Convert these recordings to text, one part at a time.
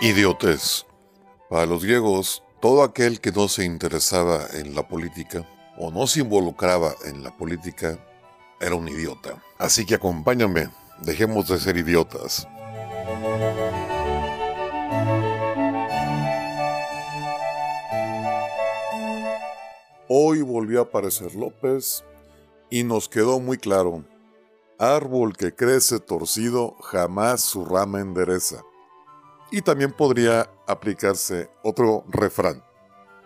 Idiotez. Para los griegos, todo aquel que no se interesaba en la política o no se involucraba en la política era un idiota. Así que acompáñame, dejemos de ser idiotas. Hoy volvió a aparecer López y nos quedó muy claro. Árbol que crece torcido jamás su rama endereza. Y también podría aplicarse otro refrán.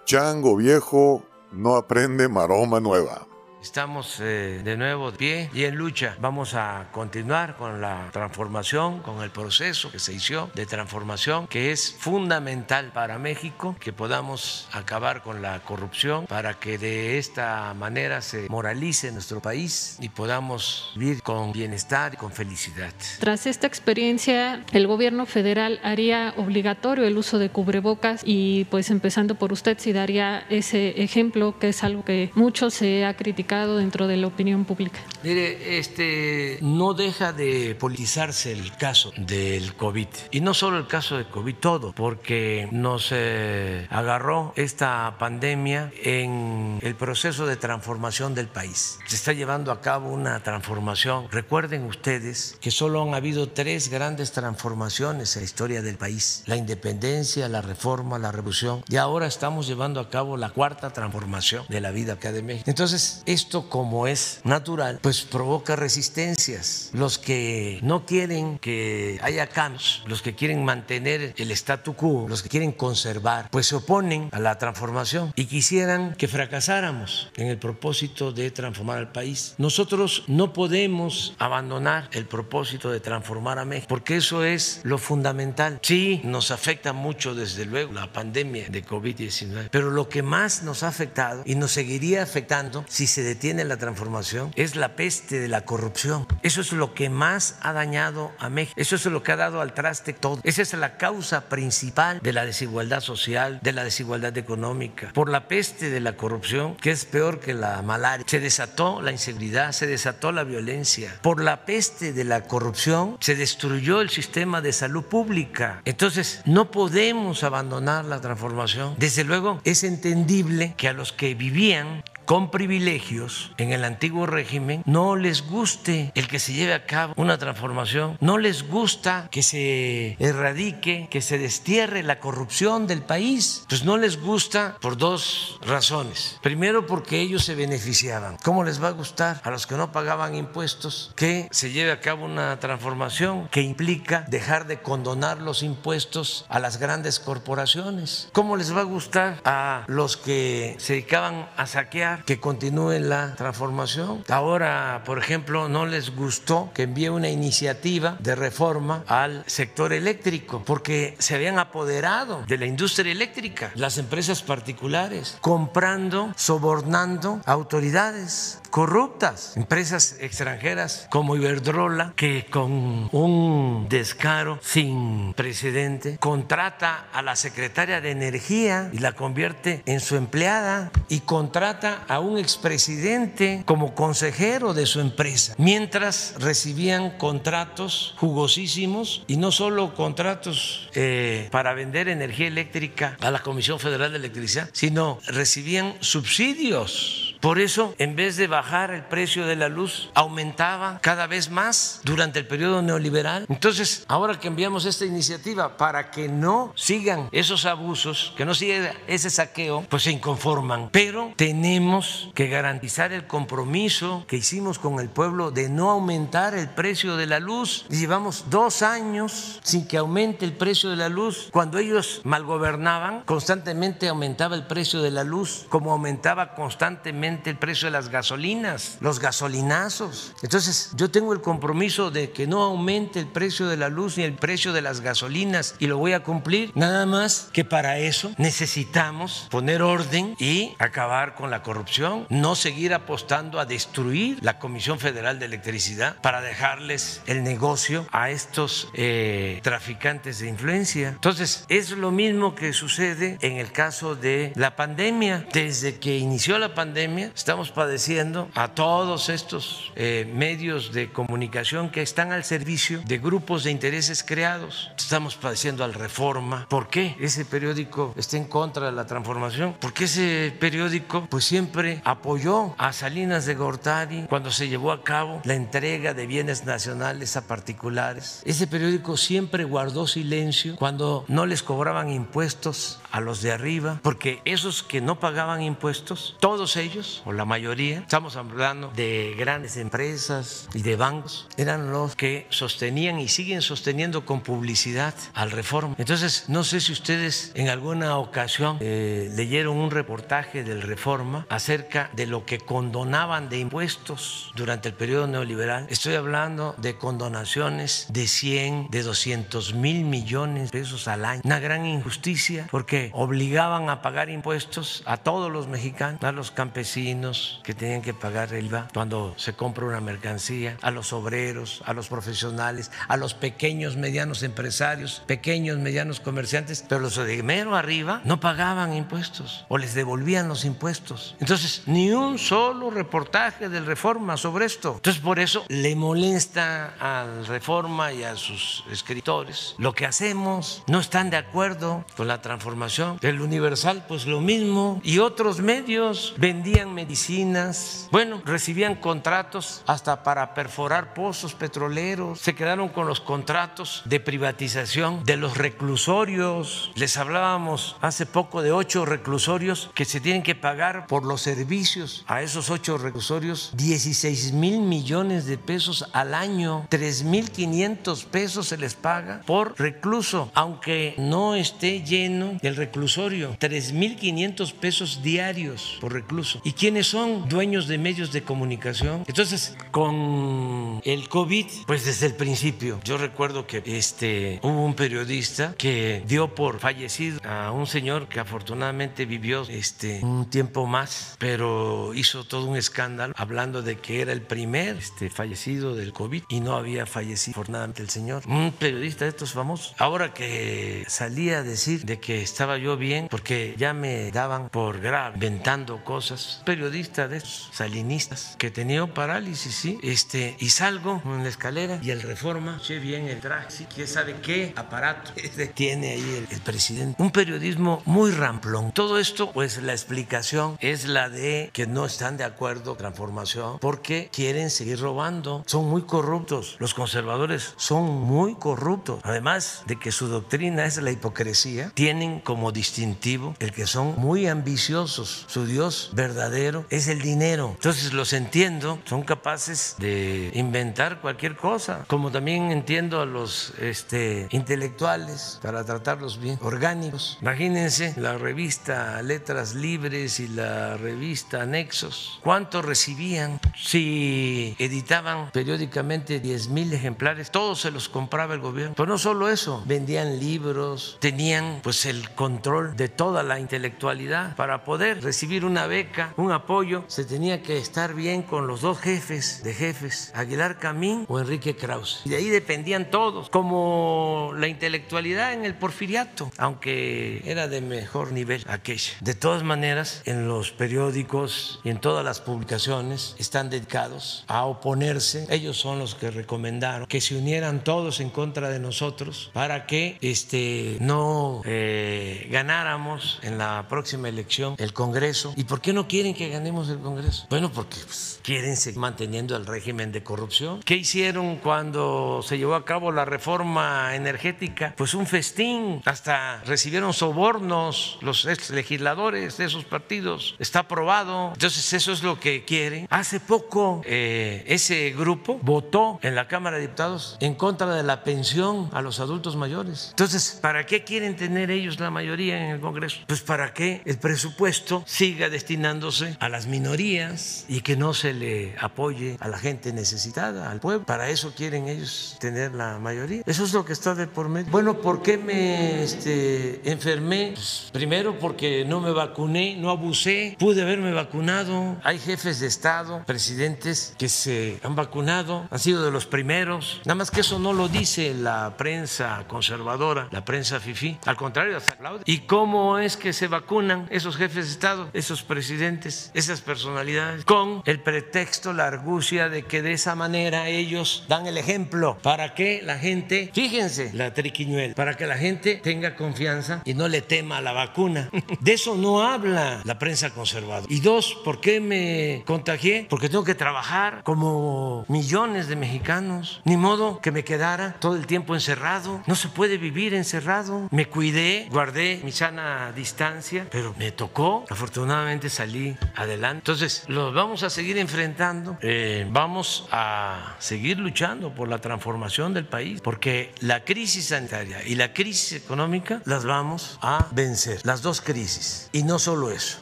Chango viejo no aprende maroma nueva. Estamos eh, de nuevo de pie y en lucha. Vamos a continuar con la transformación, con el proceso que se hizo de transformación, que es fundamental para México, que podamos acabar con la corrupción, para que de esta manera se moralice nuestro país y podamos vivir con bienestar y con felicidad. Tras esta experiencia, el gobierno federal haría obligatorio el uso de cubrebocas y pues empezando por usted, si daría ese ejemplo, que es algo que mucho se ha criticado dentro de la opinión pública? Mire, este, no deja de politizarse el caso del COVID. Y no solo el caso del COVID, todo, porque nos eh, agarró esta pandemia en el proceso de transformación del país. Se está llevando a cabo una transformación. Recuerden ustedes que solo han habido tres grandes transformaciones en la historia del país. La independencia, la reforma, la revolución. Y ahora estamos llevando a cabo la cuarta transformación de la vida acá de México. Entonces, esto como es natural, pues provoca resistencias. Los que no quieren que haya cambios, los que quieren mantener el statu quo, los que quieren conservar, pues se oponen a la transformación y quisieran que fracasáramos en el propósito de transformar al país. Nosotros no podemos abandonar el propósito de transformar a México, porque eso es lo fundamental. Sí, nos afecta mucho desde luego la pandemia de COVID-19, pero lo que más nos ha afectado y nos seguiría afectando si se detiene la transformación es la peste de la corrupción. Eso es lo que más ha dañado a México. Eso es lo que ha dado al traste todo. Esa es la causa principal de la desigualdad social, de la desigualdad económica. Por la peste de la corrupción, que es peor que la malaria, se desató la inseguridad, se desató la violencia. Por la peste de la corrupción se destruyó el sistema de salud pública. Entonces, no podemos abandonar la transformación. Desde luego, es entendible que a los que vivían con privilegios en el antiguo régimen no les guste el que se lleve a cabo una transformación, no les gusta que se erradique, que se destierre la corrupción del país. Pues no les gusta por dos razones. Primero porque ellos se beneficiaban. ¿Cómo les va a gustar a los que no pagaban impuestos que se lleve a cabo una transformación que implica dejar de condonar los impuestos a las grandes corporaciones? ¿Cómo les va a gustar a los que se dedicaban a saquear que continúe la transformación. Ahora, por ejemplo, no les gustó que envíe una iniciativa de reforma al sector eléctrico porque se habían apoderado de la industria eléctrica, las empresas particulares, comprando, sobornando autoridades corruptas, empresas extranjeras como Iberdrola, que con un descaro sin precedente contrata a la secretaria de Energía y la convierte en su empleada y contrata a un expresidente como consejero de su empresa, mientras recibían contratos jugosísimos y no solo contratos eh, para vender energía eléctrica a la Comisión Federal de Electricidad, sino recibían subsidios por eso, en vez de bajar el precio de la luz, aumentaba cada vez más durante el periodo neoliberal. Entonces, ahora que enviamos esta iniciativa para que no sigan esos abusos, que no siga ese saqueo, pues se inconforman. Pero tenemos que garantizar el compromiso que hicimos con el pueblo de no aumentar el precio de la luz. Y llevamos dos años sin que aumente el precio de la luz. Cuando ellos malgobernaban, constantemente aumentaba el precio de la luz, como aumentaba constantemente el precio de las gasolinas, los gasolinazos. Entonces, yo tengo el compromiso de que no aumente el precio de la luz ni el precio de las gasolinas y lo voy a cumplir. Nada más que para eso necesitamos poner orden y acabar con la corrupción, no seguir apostando a destruir la Comisión Federal de Electricidad para dejarles el negocio a estos eh, traficantes de influencia. Entonces, es lo mismo que sucede en el caso de la pandemia. Desde que inició la pandemia, estamos padeciendo a todos estos eh, medios de comunicación que están al servicio de grupos de intereses creados. Estamos padeciendo al Reforma. ¿Por qué ese periódico está en contra de la transformación? Porque ese periódico pues siempre apoyó a Salinas de Gortari cuando se llevó a cabo la entrega de bienes nacionales a particulares. Ese periódico siempre guardó silencio cuando no les cobraban impuestos a los de arriba, porque esos que no pagaban impuestos, todos ellos, o la mayoría, estamos hablando de grandes empresas y de bancos, eran los que sostenían y siguen sosteniendo con publicidad al reforma. Entonces, no sé si ustedes en alguna ocasión eh, leyeron un reportaje del reforma acerca de lo que condonaban de impuestos durante el periodo neoliberal. Estoy hablando de condonaciones de 100, de 200 mil millones de pesos al año. Una gran injusticia porque obligaban a pagar impuestos a todos los mexicanos, a los campesinos que tenían que pagar el IVA cuando se compra una mercancía, a los obreros, a los profesionales, a los pequeños, medianos empresarios, pequeños, medianos comerciantes, pero los de mero arriba no pagaban impuestos o les devolvían los impuestos. Entonces, ni un solo reportaje del Reforma sobre esto. Entonces, por eso le molesta al Reforma y a sus escritores lo que hacemos, no están de acuerdo con la transformación del Universal, pues lo mismo, y otros medios vendían medicinas, bueno, recibían contratos hasta para perforar pozos petroleros, se quedaron con los contratos de privatización de los reclusorios, les hablábamos hace poco de ocho reclusorios que se tienen que pagar por los servicios. A esos ocho reclusorios 16 mil millones de pesos al año, 3 mil 500 pesos se les paga por recluso, aunque no esté lleno el reclusorio, 3.500 pesos diarios por recluso. ¿Y quiénes son dueños de medios de comunicación? Entonces, con el COVID, pues desde el principio, yo recuerdo que este, hubo un periodista que dio por fallecido a un señor que afortunadamente vivió este, un tiempo más, pero hizo todo un escándalo hablando de que era el primer este, fallecido del COVID y no había fallecido afortunadamente el señor. Un periodista de estos famosos. Ahora que salía a decir de que estaba yo bien porque ya me daban por grave, inventando cosas. Periodista de esos salinistas que tenía parálisis, sí. Este, y salgo en la escalera y el reforma, che bien el traje, sí, quién sabe qué aparato tiene ahí el, el presidente. Un periodismo muy ramplón. Todo esto, pues la explicación es la de que no están de acuerdo transformación porque quieren seguir robando. Son muy corruptos. Los conservadores son muy corruptos. Además de que su doctrina es la hipocresía, tienen como distintivo el que son muy ambiciosos. Su Dios verdadero es el dinero. Entonces los entiendo, son capaces de inventar cualquier cosa, como también entiendo a los este, intelectuales para tratarlos bien, orgánicos. Imagínense la revista Letras Libres y la revista Nexos. ¿Cuánto recibían si editaban periódicamente 10 mil ejemplares? Todos se los compraba el gobierno. Pero no solo eso, vendían libros, tenían pues el control de toda la intelectualidad. Para poder recibir una beca, un apoyo, se tenía que estar bien con los dos jefes de jefes, Aguilar Camín o Enrique Krause. Y de ahí dependían todos, como la intelectualidad en el porfiriato, aunque era de mejor nivel aquella. De todas maneras, en los periódicos y en todas las publicaciones están dedicados a oponerse. Ellos son los que recomendaron que se unieran todos en contra de nosotros para que este, no eh, ganáramos en la próxima elección el Congreso. ¿Y por qué no quieren que ganemos el Congreso? Bueno, porque pues, quieren seguir manteniendo el régimen de corrupción. ¿Qué hicieron cuando se llevó a cabo la reforma energética? Pues un festín, hasta recibieron sobornos los legisladores de esos partidos. Está aprobado. Entonces eso es lo que quieren. Hace poco eh, ese grupo votó en la Cámara de Diputados en contra de la pensión a los adultos mayores. Entonces, ¿para qué quieren tener ellos la mayoría en el Congreso? Pues para que el presupuesto siga destinándose a las minorías y que no se le apoye a la gente necesitada, al pueblo. Para eso quieren ellos tener la mayoría. Eso es lo que está de por medio. Bueno, ¿por qué me este, enfermé? Pues, primero porque no me vacuné, no abusé, pude haberme vacunado. Hay jefes de Estado, presidentes que se han vacunado, han sido de los primeros. Nada más que eso no lo dice la prensa conservadora, la prensa FIFI. Al contrario, fraude. ¿Y cómo es que se vacunan esos jefes de Estado, esos presidentes, esas personalidades? Con el pretexto, la argucia de que de esa manera ellos dan el ejemplo para que la gente, fíjense, la triquiñuela, para que la gente tenga confianza y no le tema a la vacuna. De eso no habla la prensa conservadora. Y dos, ¿por qué me contagié? Porque tengo que trabajar como millones de mexicanos. Ni modo que me quedara todo el tiempo encerrado. No se puede vivir encerrado. Me cuidé, guardé mi sana distancia, pero me tocó. Afortunadamente salí adelante. Entonces, los vamos a seguir enfrentando. Eh, vamos a seguir luchando por la transformación del país, porque la crisis sanitaria y la crisis económica las vamos a vencer. Las dos crisis. Y no solo eso.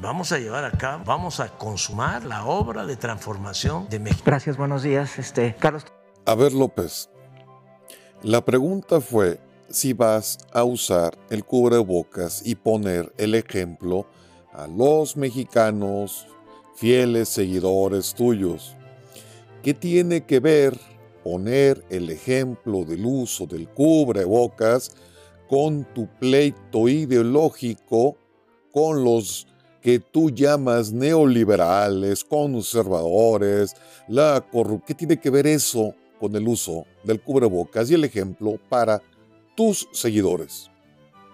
Vamos a llevar a cabo, vamos a consumar la obra de transformación de México. Gracias, buenos días. Este, Carlos. A ver, López. La pregunta fue si vas a usar el cubrebocas y poner el ejemplo a los mexicanos fieles seguidores tuyos. ¿Qué tiene que ver poner el ejemplo del uso del cubrebocas con tu pleito ideológico con los que tú llamas neoliberales, conservadores, la corrupción? ¿Qué tiene que ver eso con el uso del cubrebocas y el ejemplo para tus seguidores?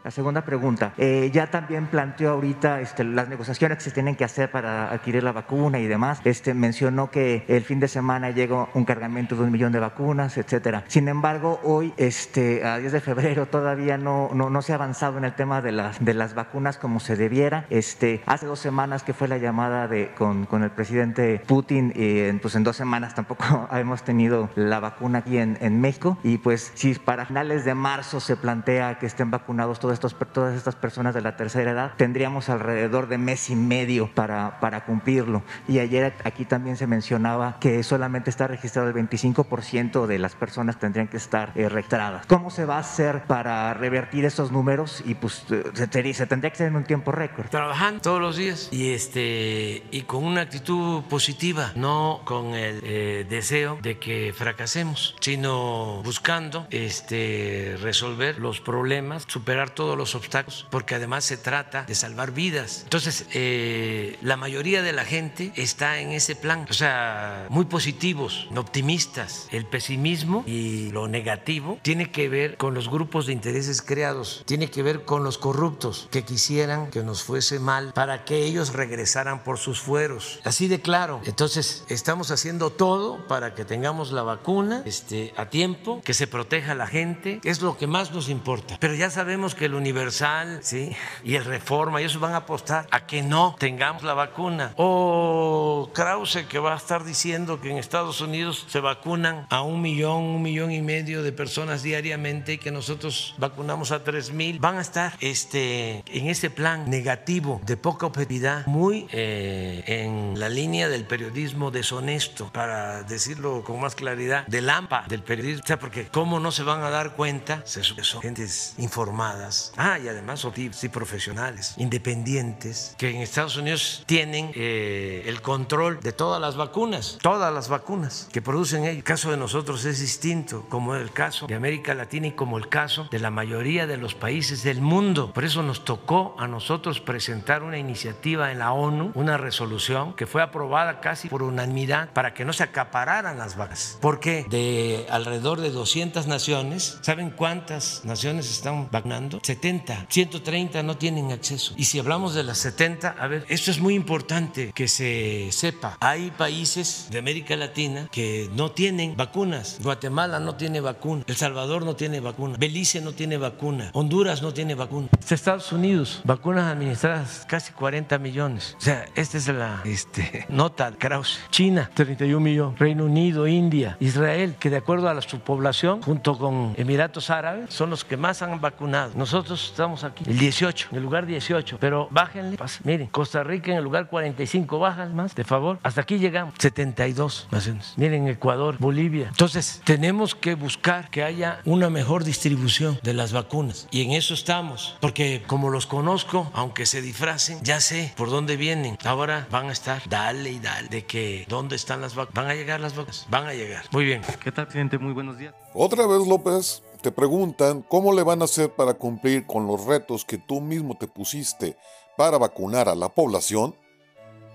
La segunda pregunta, eh, ya también planteó ahorita este, las negociaciones que se tienen que hacer para adquirir la vacuna y demás. Este, mencionó que el fin de semana llegó un cargamento de un millón de vacunas, etcétera. Sin embargo, hoy, este, a 10 de febrero, todavía no, no, no se ha avanzado en el tema de las, de las vacunas como se debiera. Este, hace dos semanas que fue la llamada de, con, con el presidente Putin, y pues en dos semanas tampoco hemos tenido la vacuna aquí en, en México. Y pues si para finales de marzo se plantea que estén vacunados todos todas estas personas de la tercera edad, tendríamos alrededor de mes y medio para, para cumplirlo. Y ayer aquí también se mencionaba que solamente está registrado el 25% de las personas tendrían que estar eh, registradas. ¿Cómo se va a hacer para revertir esos números? Y pues eh, se, se tendría que ser en un tiempo récord. Trabajando todos los días y, este, y con una actitud positiva, no con el eh, deseo de que fracasemos, sino buscando este, resolver los problemas, superar todo todos los obstáculos, porque además se trata de salvar vidas. Entonces, eh, la mayoría de la gente está en ese plan, o sea, muy positivos, optimistas. El pesimismo y lo negativo tiene que ver con los grupos de intereses creados, tiene que ver con los corruptos que quisieran que nos fuese mal para que ellos regresaran por sus fueros. Así de claro. Entonces, estamos haciendo todo para que tengamos la vacuna este, a tiempo, que se proteja a la gente, es lo que más nos importa. Pero ya sabemos que el Universal ¿sí? y el Reforma, y eso van a apostar a que no tengamos la vacuna. O Krause que va a estar diciendo que en Estados Unidos se vacunan a un millón, un millón y medio de personas diariamente y que nosotros vacunamos a tres mil. Van a estar este, en ese plan negativo de poca objetividad, muy eh, en la línea del periodismo deshonesto, para decirlo con más claridad, del AMPA, del periodismo. O sea, porque ¿cómo no se van a dar cuenta? Son gentes informadas Ah, y además y profesionales, independientes, que en Estados Unidos tienen eh, el control de todas las vacunas, todas las vacunas que producen ellos. El caso de nosotros es distinto, como el caso de América Latina y como el caso de la mayoría de los países del mundo. Por eso nos tocó a nosotros presentar una iniciativa en la ONU, una resolución que fue aprobada casi por unanimidad para que no se acapararan las vacunas. Porque de alrededor de 200 naciones, ¿saben cuántas naciones están vacunando? 70, 130 no tienen acceso. Y si hablamos de las 70, a ver, esto es muy importante que se sepa. Hay países de América Latina que no tienen vacunas. Guatemala no tiene vacuna. El Salvador no tiene vacuna. Belice no tiene vacuna. Honduras no tiene vacuna. Estados Unidos, vacunas administradas casi 40 millones. O sea, esta es la este, nota de Krause. China, 31 millones. Reino Unido, India, Israel, que de acuerdo a su población, junto con Emiratos Árabes, son los que más han vacunado. Nosotros nosotros estamos aquí, el 18, en el lugar 18, pero bájenle, miren, Costa Rica en el lugar 45, bajan más, de favor, hasta aquí llegamos, 72 naciones. Miren, Ecuador, Bolivia. Entonces, tenemos que buscar que haya una mejor distribución de las vacunas y en eso estamos, porque como los conozco, aunque se disfracen, ya sé por dónde vienen. Ahora van a estar, dale y dale, de que dónde están las vacunas. Van a llegar las vacunas, van a llegar. Muy bien. ¿Qué tal, presidente? Muy buenos días. Otra vez, López te preguntan cómo le van a hacer para cumplir con los retos que tú mismo te pusiste para vacunar a la población,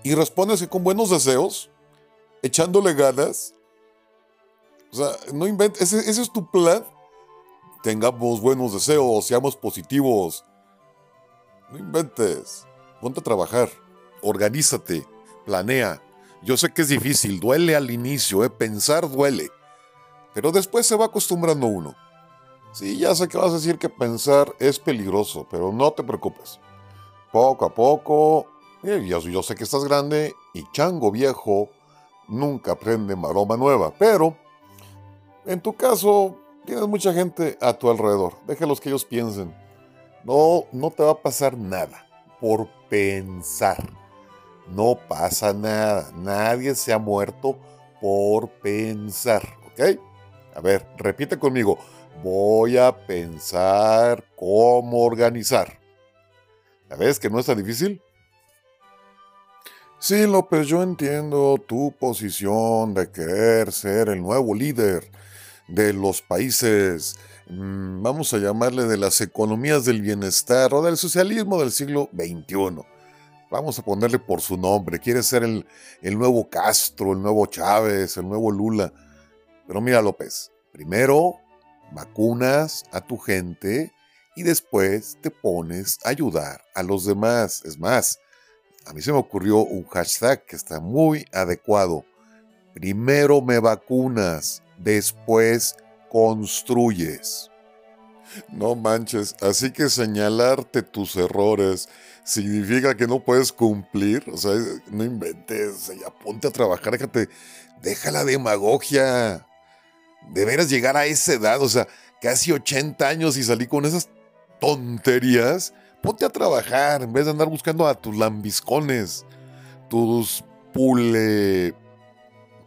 y respondes que con buenos deseos, echándole ganas. O sea, no inventes, ese, es tu plan. Tengamos buenos deseos, seamos positivos. No inventes. Ponte a trabajar. Organízate. Planea. Yo sé que es difícil, duele al inicio, ¿eh? pensar duele. Pero después se va acostumbrando uno. Sí, ya sé que vas a decir que pensar es peligroso, pero no te preocupes. Poco a poco, eh, yo, sé que estás grande y chango viejo nunca aprende maroma nueva, pero en tu caso tienes mucha gente a tu alrededor. Déjalos que ellos piensen. No, no te va a pasar nada por pensar. No pasa nada. Nadie se ha muerto por pensar, ¿ok? A ver, repite conmigo. Voy a pensar cómo organizar. ¿Ya ves que no es tan difícil? Sí, López, yo entiendo tu posición de querer ser el nuevo líder de los países, mm, vamos a llamarle de las economías del bienestar o del socialismo del siglo XXI. Vamos a ponerle por su nombre. Quiere ser el, el nuevo Castro, el nuevo Chávez, el nuevo Lula. Pero mira, López, primero vacunas a tu gente y después te pones a ayudar a los demás. Es más, a mí se me ocurrió un hashtag que está muy adecuado. Primero me vacunas, después construyes. No manches, así que señalarte tus errores significa que no puedes cumplir. O sea, no inventes, ya ponte a trabajar, déjate, deja la demagogia. De veras llegar a esa edad, o sea, casi 80 años y salí con esas tonterías. Ponte a trabajar en vez de andar buscando a tus lambiscones, tus pule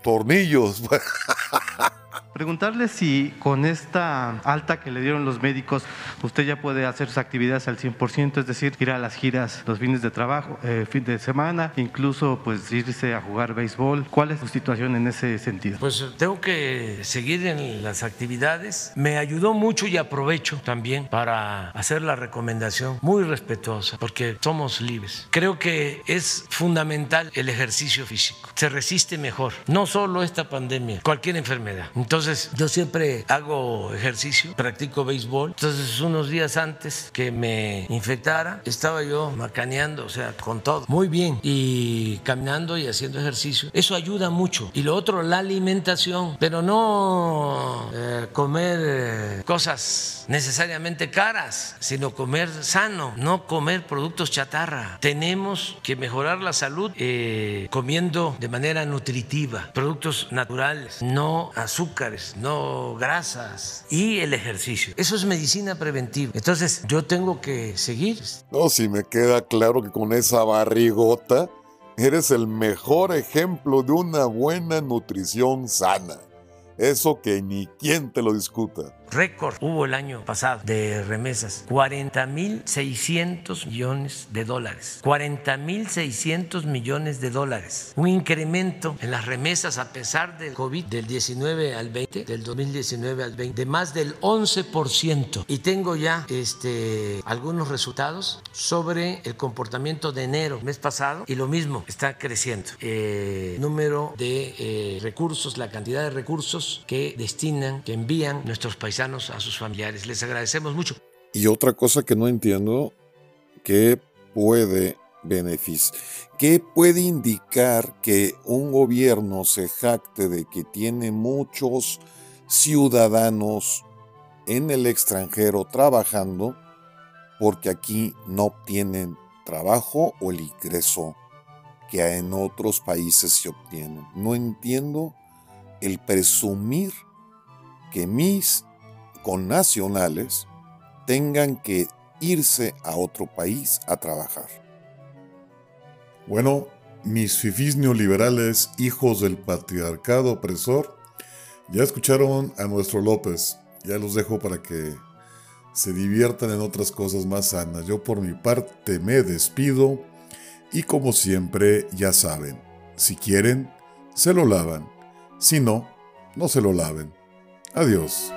tornillos. Preguntarle si con esta alta que le dieron los médicos, usted ya puede hacer sus actividades al 100%, es decir, ir a las giras los fines de trabajo, eh, fin de semana, incluso pues irse a jugar béisbol. ¿Cuál es su situación en ese sentido? Pues tengo que seguir en las actividades. Me ayudó mucho y aprovecho también para hacer la recomendación muy respetuosa, porque somos libres. Creo que es fundamental el ejercicio físico. Se resiste mejor, no solo esta pandemia, cualquier enfermedad. Entonces, entonces, yo siempre hago ejercicio, practico béisbol. Entonces, unos días antes que me infectara, estaba yo macaneando, o sea, con todo, muy bien, y caminando y haciendo ejercicio. Eso ayuda mucho. Y lo otro, la alimentación, pero no eh, comer eh, cosas necesariamente caras, sino comer sano, no comer productos chatarra. Tenemos que mejorar la salud eh, comiendo de manera nutritiva, productos naturales, no no grasas y el ejercicio. Eso es medicina preventiva. Entonces yo tengo que seguir. No, si me queda claro que con esa barrigota eres el mejor ejemplo de una buena nutrición sana. Eso que ni quien te lo discuta récord hubo el año pasado de remesas, 40.600 millones de dólares. 40.600 millones de dólares. Un incremento en las remesas a pesar del COVID del 19 al 20, del 2019 al 20, de más del 11%. Y tengo ya este, algunos resultados sobre el comportamiento de enero, mes pasado, y lo mismo, está creciendo. Eh, número de eh, recursos, la cantidad de recursos que destinan, que envían nuestros países a sus familiares. Les agradecemos mucho. Y otra cosa que no entiendo, ¿qué puede beneficiar? ¿Qué puede indicar que un gobierno se jacte de que tiene muchos ciudadanos en el extranjero trabajando porque aquí no obtienen trabajo o el ingreso que en otros países se obtienen? No entiendo el presumir que mis con nacionales tengan que irse a otro país a trabajar. Bueno, mis fifís neoliberales, hijos del patriarcado opresor, ya escucharon a nuestro López. Ya los dejo para que se diviertan en otras cosas más sanas. Yo por mi parte me despido y como siempre ya saben, si quieren, se lo lavan. Si no, no se lo laven. Adiós.